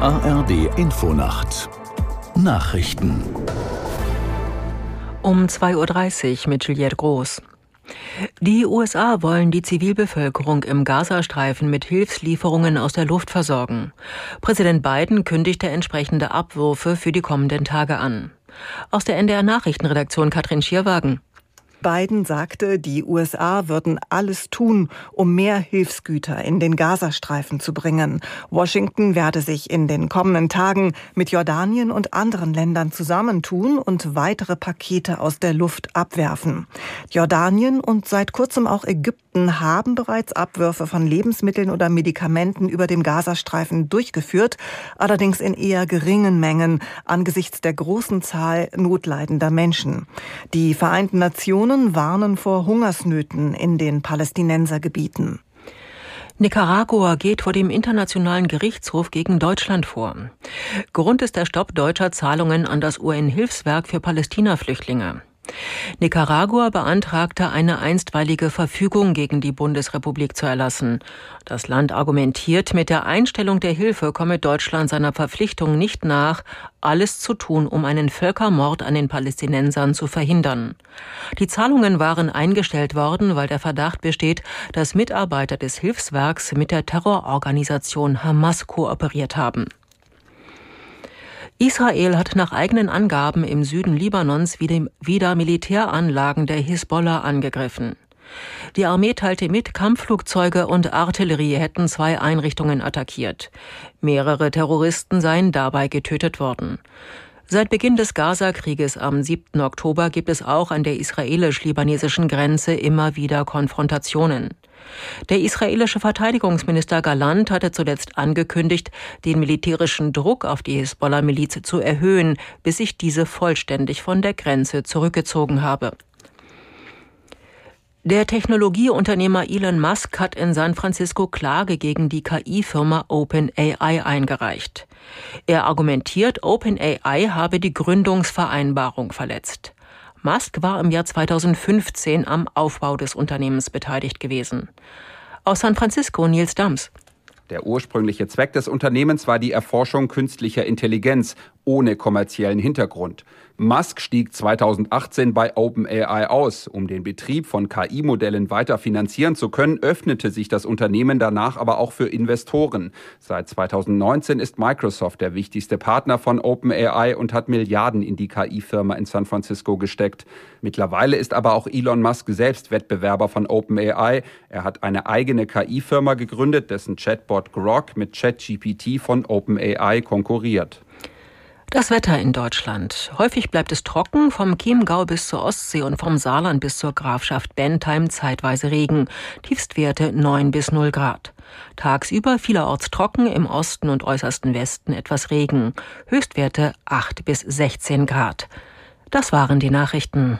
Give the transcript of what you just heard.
ARD Infonacht Nachrichten um 2.30 Uhr mit Juliette Groß. Die USA wollen die Zivilbevölkerung im Gazastreifen mit Hilfslieferungen aus der Luft versorgen. Präsident Biden kündigte entsprechende Abwürfe für die kommenden Tage an. Aus der NDR Nachrichtenredaktion Katrin Schierwagen. Biden sagte, die USA würden alles tun, um mehr Hilfsgüter in den Gazastreifen zu bringen. Washington werde sich in den kommenden Tagen mit Jordanien und anderen Ländern zusammentun und weitere Pakete aus der Luft abwerfen. Jordanien und seit kurzem auch Ägypten haben bereits Abwürfe von Lebensmitteln oder Medikamenten über dem Gazastreifen durchgeführt, allerdings in eher geringen Mengen angesichts der großen Zahl notleidender Menschen. Die Vereinten Nationen Nationen warnen vor Hungersnöten in den Palästinensergebieten. Nicaragua geht vor dem Internationalen Gerichtshof gegen Deutschland vor. Grund ist der Stopp deutscher Zahlungen an das UN-Hilfswerk für Palästina-Flüchtlinge. Nicaragua beantragte eine einstweilige Verfügung gegen die Bundesrepublik zu erlassen. Das Land argumentiert, mit der Einstellung der Hilfe komme Deutschland seiner Verpflichtung nicht nach, alles zu tun, um einen Völkermord an den Palästinensern zu verhindern. Die Zahlungen waren eingestellt worden, weil der Verdacht besteht, dass Mitarbeiter des Hilfswerks mit der Terrororganisation Hamas kooperiert haben. Israel hat nach eigenen Angaben im Süden Libanons wieder Militäranlagen der Hisbollah angegriffen. Die Armee teilte mit, Kampfflugzeuge und Artillerie hätten zwei Einrichtungen attackiert. Mehrere Terroristen seien dabei getötet worden. Seit Beginn des Gaza-Krieges am 7. Oktober gibt es auch an der israelisch-libanesischen Grenze immer wieder Konfrontationen. Der israelische Verteidigungsminister Galant hatte zuletzt angekündigt, den militärischen Druck auf die Hisbollah-Miliz zu erhöhen, bis sich diese vollständig von der Grenze zurückgezogen habe. Der Technologieunternehmer Elon Musk hat in San Francisco Klage gegen die KI-Firma OpenAI eingereicht. Er argumentiert, OpenAI habe die Gründungsvereinbarung verletzt. Musk war im Jahr 2015 am Aufbau des Unternehmens beteiligt gewesen. Aus San Francisco Nils Dams. Der ursprüngliche Zweck des Unternehmens war die Erforschung künstlicher Intelligenz ohne kommerziellen Hintergrund. Musk stieg 2018 bei OpenAI aus. Um den Betrieb von KI-Modellen weiter finanzieren zu können, öffnete sich das Unternehmen danach aber auch für Investoren. Seit 2019 ist Microsoft der wichtigste Partner von OpenAI und hat Milliarden in die KI-Firma in San Francisco gesteckt. Mittlerweile ist aber auch Elon Musk selbst Wettbewerber von OpenAI. Er hat eine eigene KI-Firma gegründet, dessen Chatbot Grok mit ChatGPT von OpenAI konkurriert. Das Wetter in Deutschland. Häufig bleibt es trocken, vom Chiemgau bis zur Ostsee und vom Saarland bis zur Grafschaft Bentheim zeitweise Regen. Tiefstwerte 9 bis 0 Grad. Tagsüber vielerorts trocken, im Osten und äußersten Westen etwas Regen. Höchstwerte 8 bis 16 Grad. Das waren die Nachrichten.